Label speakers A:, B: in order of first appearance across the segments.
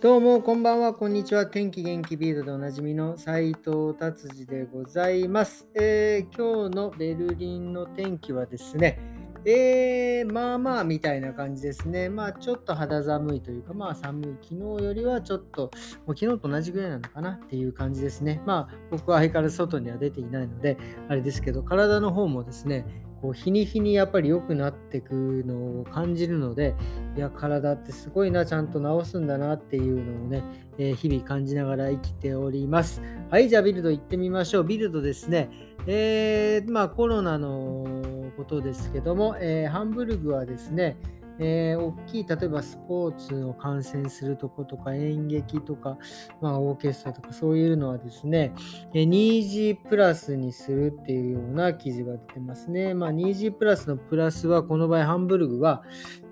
A: どうも、こんばんは、こんにちは。天気元気ビールでおなじみの斉藤達治でございます、えー、今日のベルリンの天気はですね、えー、まあまあみたいな感じですね。まあちょっと肌寒いというか、まあ寒い。昨日よりはちょっと、もう昨日と同じぐらいなのかなっていう感じですね。まあ僕は相変わらず外には出ていないので、あれですけど、体の方もですね、こう日に日にやっぱり良くなっていくのを感じるので、いや、体ってすごいな、ちゃんと治すんだなっていうのをね、えー、日々感じながら生きております。はい、じゃあビルド行ってみましょう。ビルドですね、えー、まあコロナのことですけども、えー、ハンブルグはですね、えー、大きい、例えばスポーツを観戦するとことか演劇とか、まあ、オーケストラとかそういうのはですね、え 2G プラスにするっていうような記事が出てますね。まあ、2G プラスのプラスは、この場合ハンブルグは、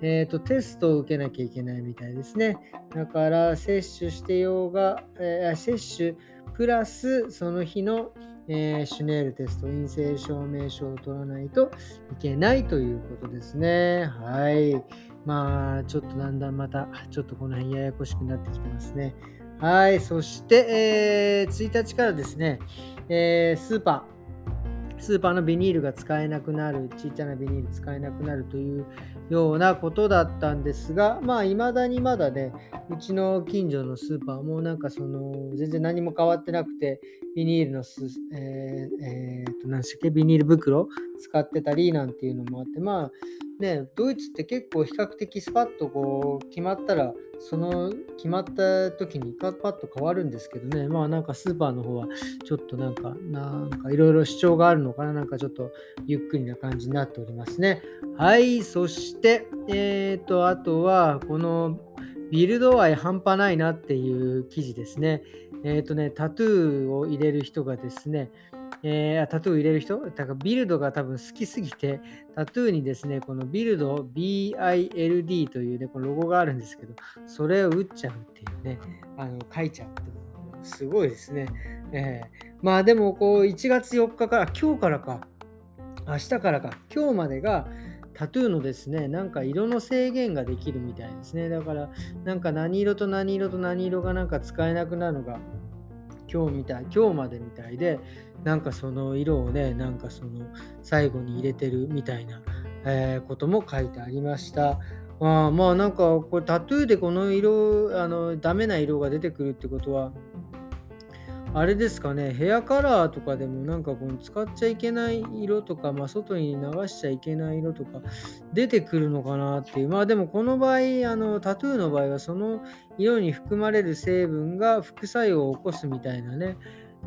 A: えーと、テストを受けなきゃいけないみたいですね。だから、接種してようが、えー、接種プラスその日のえー、シュネールテスト、陰性証明書を取らないといけないということですね。はい。まあ、ちょっとだんだんまた、ちょっとこの辺ややこしくなってきてますね。はい。そして、えー、1日からですね、えー、スーパー、スーパーのビニールが使えなくなる、ちっちゃなビニール使えなくなるというようなことだったんですが、まあ、未だにまだね、うちの近所のスーパーもなんかその、全然何も変わってなくて、ビニールのす、えー、えー、と、何でしたっけ、ビニール袋使ってたりなんていうのもあって、まあ、ね、ドイツって結構比較的スパッとこう決まったらその決まった時にパッと変わるんですけどね。まあなんかスーパーの方はちょっとなんかなんかいろいろ主張があるのかな。なんかちょっとゆっくりな感じになっておりますね。はいそしてえっ、ー、とあとはこのビルド愛半端ないなっていう記事ですね。えっ、ー、とねタトゥーを入れる人がですねえー、タトゥー入れる人？だからビルドが多分好きすぎて、タトゥーにですね、このビルド、BILD というね、このロゴがあるんですけど、それを打っちゃうっていうね、あの書いちゃうってすごいですね。えー、まあでも、こう、1月4日から、今日からか、明日からか、今日までが、タトゥーのですね、なんか色の制限ができるみたいですね。だから、なんか何色と何色と何色がなんか使えなくなるのが今日みたい、今日までみたいで、なんかその色をね、なんかその最後に入れてるみたいな、えー、ことも書いてありました。あまあなんかこれタトゥーでこの色、あのダメな色が出てくるってことは、あれですかね、ヘアカラーとかでもなんかこの使っちゃいけない色とか、まあ、外に流しちゃいけない色とか出てくるのかなっていう。まあでもこの場合、あのタトゥーの場合はその色に含まれる成分が副作用を起こすみたいなね、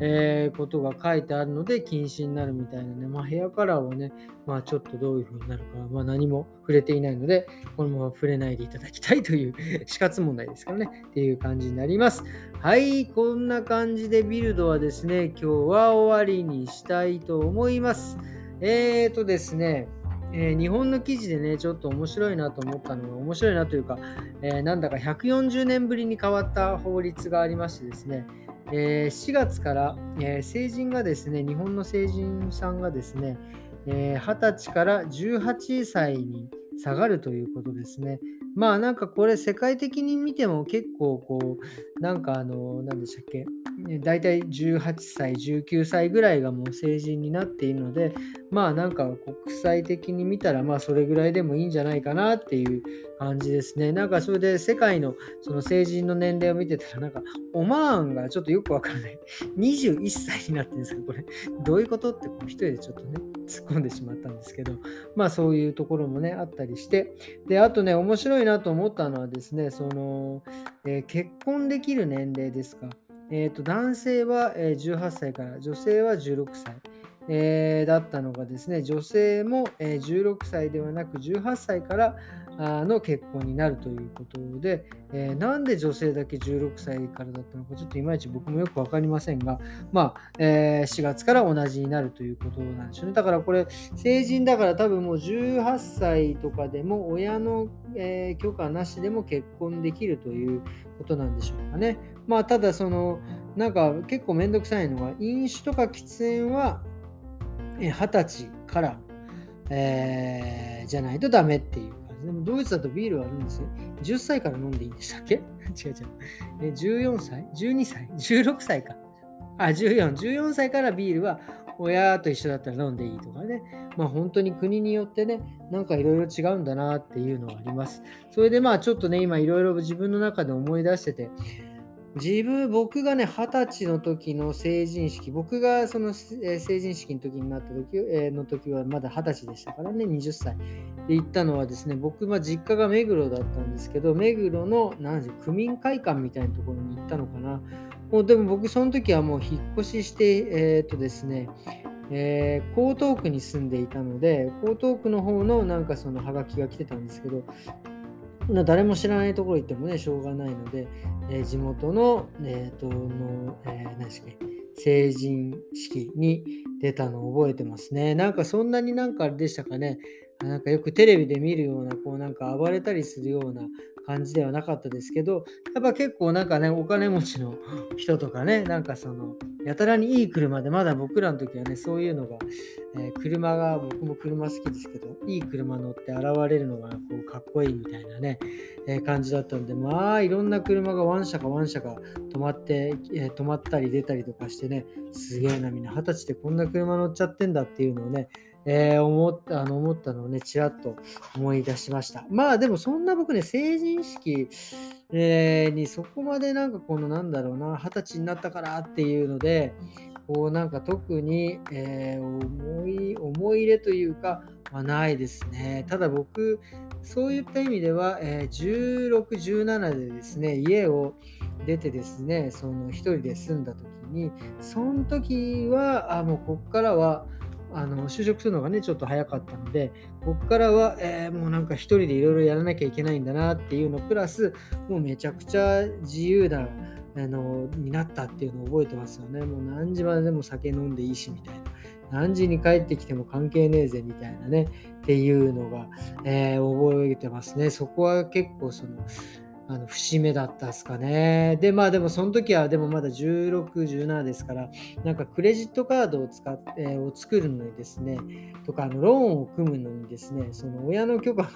A: えー、ことが書いてあるので禁止になるみたいなね、まあ、ヘアカラーをね、まあ、ちょっとどういう風になるか、まあ、何も触れていないので、このまま触れないでいただきたいという 死活問題ですからね、っていう感じになります。はい、こんな感じでビルドはですね、今日は終わりにしたいと思います。えーとですね、えー、日本の記事でね、ちょっと面白いなと思ったのが、面白いなというか、えー、なんだか140年ぶりに変わった法律がありましてですね、えー、4月から、えー、成人がですね、日本の成人さんがですね、えー、20歳から18歳に下がるということですね。まあなんかこれ世界的に見ても結構こうなんかあの何でしたっけ？大体18歳19歳ぐらいがもう成人になっているのでまあなんか国際的に見たらまあそれぐらいでもいいんじゃないかなっていう感じですね。なんかそれで世界のその成人の年齢を見てたらなんかオマーンがちょっとよくわからない。21歳になってるんですけどこれ。どういうことって一人でちょっとね突っ込んでしまったんですけどまあそういうところもねあったりして。であとね面白いなと思ったのはですねその、えー、結婚できる年齢ですか。えーと、男性は18歳から女性は16歳、えー、だったのがですね女性も16歳ではなく18歳からの結婚になるということで、えー、なんで女性だけ16歳からだったのかちょっといまいち僕もよく分かりませんが、まあえー、4月から同じになるということなんでしょうねだからこれ成人だから多分もう18歳とかでも親の、えー、許可なしでも結婚できるということなんでしょうかね。まあただそのなんか結構めんどくさいのが飲酒とか喫煙は20歳から、えー、じゃないとダメっていう感じですね。ドイツだとビールはあるんですよ。10歳から飲んでいいんでしたっけ？違う違う。え14歳 ?12 歳 ?16 歳か。あ、14。14歳からビールは親と一緒だったら飲んでいいとかね。まあ本当に国によってね、なんかいろいろ違うんだなっていうのはあります。それでまあちょっとね、今いろいろ自分の中で思い出してて、自分、僕がね、二十歳の時の成人式、僕がその、えー、成人式の時になった時,、えー、の時はまだ二十歳でしたからね、20歳。で行ったのはですね、僕は実家が目黒だったんですけど、目黒の、何で区民会館みたいなところに行ったのかな。もうでも僕、その時はもう引っ越しして、えー、とですね、えー、江東区に住んでいたので、江東区の方のなんかそのハガキが来てたんですけど、誰も知らないところ行ってもね、しょうがないので、えー、地元の、えーとのえー、何でしっ、成人式に出たのを覚えてますね。なんかそんなになんかあれでしたかね、なんかよくテレビで見るような、こうなんか暴れたりするような感じではなかったですけど、やっぱ結構なんかね、お金持ちの人とかね、なんかその、やたらにいい車で、まだ僕らの時はね、そういうのが、えー、車が、僕も車好きですけど、いい車乗って現れるのがこうかっこいいみたいなね、えー、感じだったんで、まあ、いろんな車がワン車かワン車か止まって、えー、止まったり出たりとかしてね、すげえな、みんな二十歳でこんな車乗っちゃってんだっていうのをね、えー、思ったあの思ったのをね、ちらっと思い出しました。まあでもそんな僕ね、成人式、えー、にそこまでなんかこのなんだろうな、二十歳になったからっていうので、こうなんか特に、えー、思い思い入れというか、まあ、ないですね。ただ僕、そういった意味では、えー、16、17でですね、家を出てですね、その一人で住んだ時に、その時は、あもうこっからは、あの就職するのがねちょっと早かったのでここからは、えー、もうなんか一人でいろいろやらなきゃいけないんだなっていうのプラスもうめちゃくちゃ自由なあのになったっていうのを覚えてますよね。もう何時まででも酒飲んでいいしみたいな。何時に帰ってきても関係ねえぜみたいなね。っていうのが、えー、覚えてますね。そこは結構そのあの節目だったですかね。で、まあでもその時はでもまだ16、17ですから、なんかクレジットカードを使って、えー、を作るのにですね、とかあのローンを組むのにですね、その親の許可が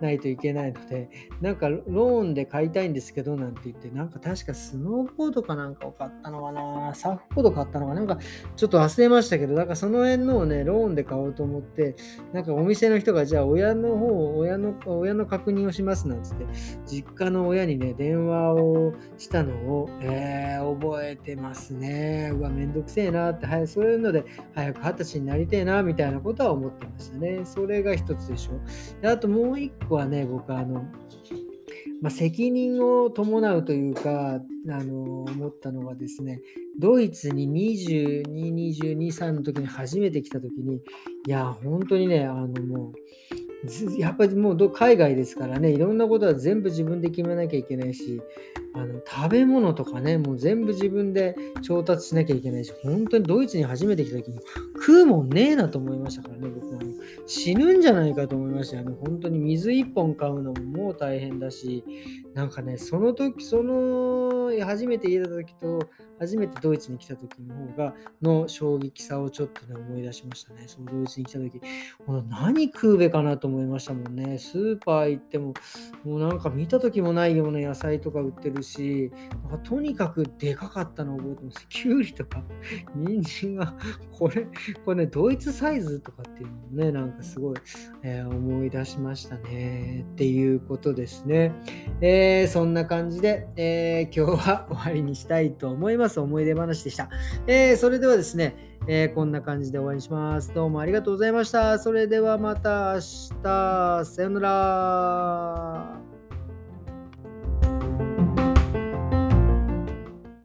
A: ないといけないので、なんかローンで買いたいんですけどなんて言って、なんか確かスノーボードかなんかを買ったのかな、サーフボード買ったのかなんかちょっと忘れましたけど、なんかその辺のをね、ローンで買おうと思って、なんかお店の人がじゃあ親の方、親の親の確認をしますなんつって、実家の親にね、電話をしたのを、えー、覚えてますね。うわ、めんどくせえなって、はい、そういうので、早く二十歳になりてえな、みたいなことは思ってましたね。それが一つでしょ。であともう一個はね、僕、あの、まあ、責任を伴うというか、あの思ったのがですね、ドイツに22、22、3の時に初めて来た時に、いや、本当にね、あのもう、やっぱりもう海外ですからね、いろんなことは全部自分で決めなきゃいけないし、あの食べ物とかね、もう全部自分で調達しなきゃいけないし、本当にドイツに初めて来た時に食うもんねえなと思いましたからね、僕は。死ぬんじゃないかと思いましたよね。本当に水1本買うのももう大変だし、なんかね、その時、その初めて家出た時と、初めてドイツに来た時の方が、の衝撃さをちょっとね、思い出しましたね。そのドイツに来た時、何食うべかなと思いましたもんね。スーパー行っても、もうなんか見た時もないような野菜とか売ってるし、なんかとにかくでかかったの覚えてます。きゅうりとか、人参が、これ、これね、ドイツサイズとかっていうのもね、なんかすごい、えー、思い出しましたね。っていうことですね。えー、そんな感じで、えー、今日は終わりにしたいと思います。思い出話でした。えそれではですね、えこんな感じで終わりにします。どうもありがとうございました。それではまた明日。さよなら。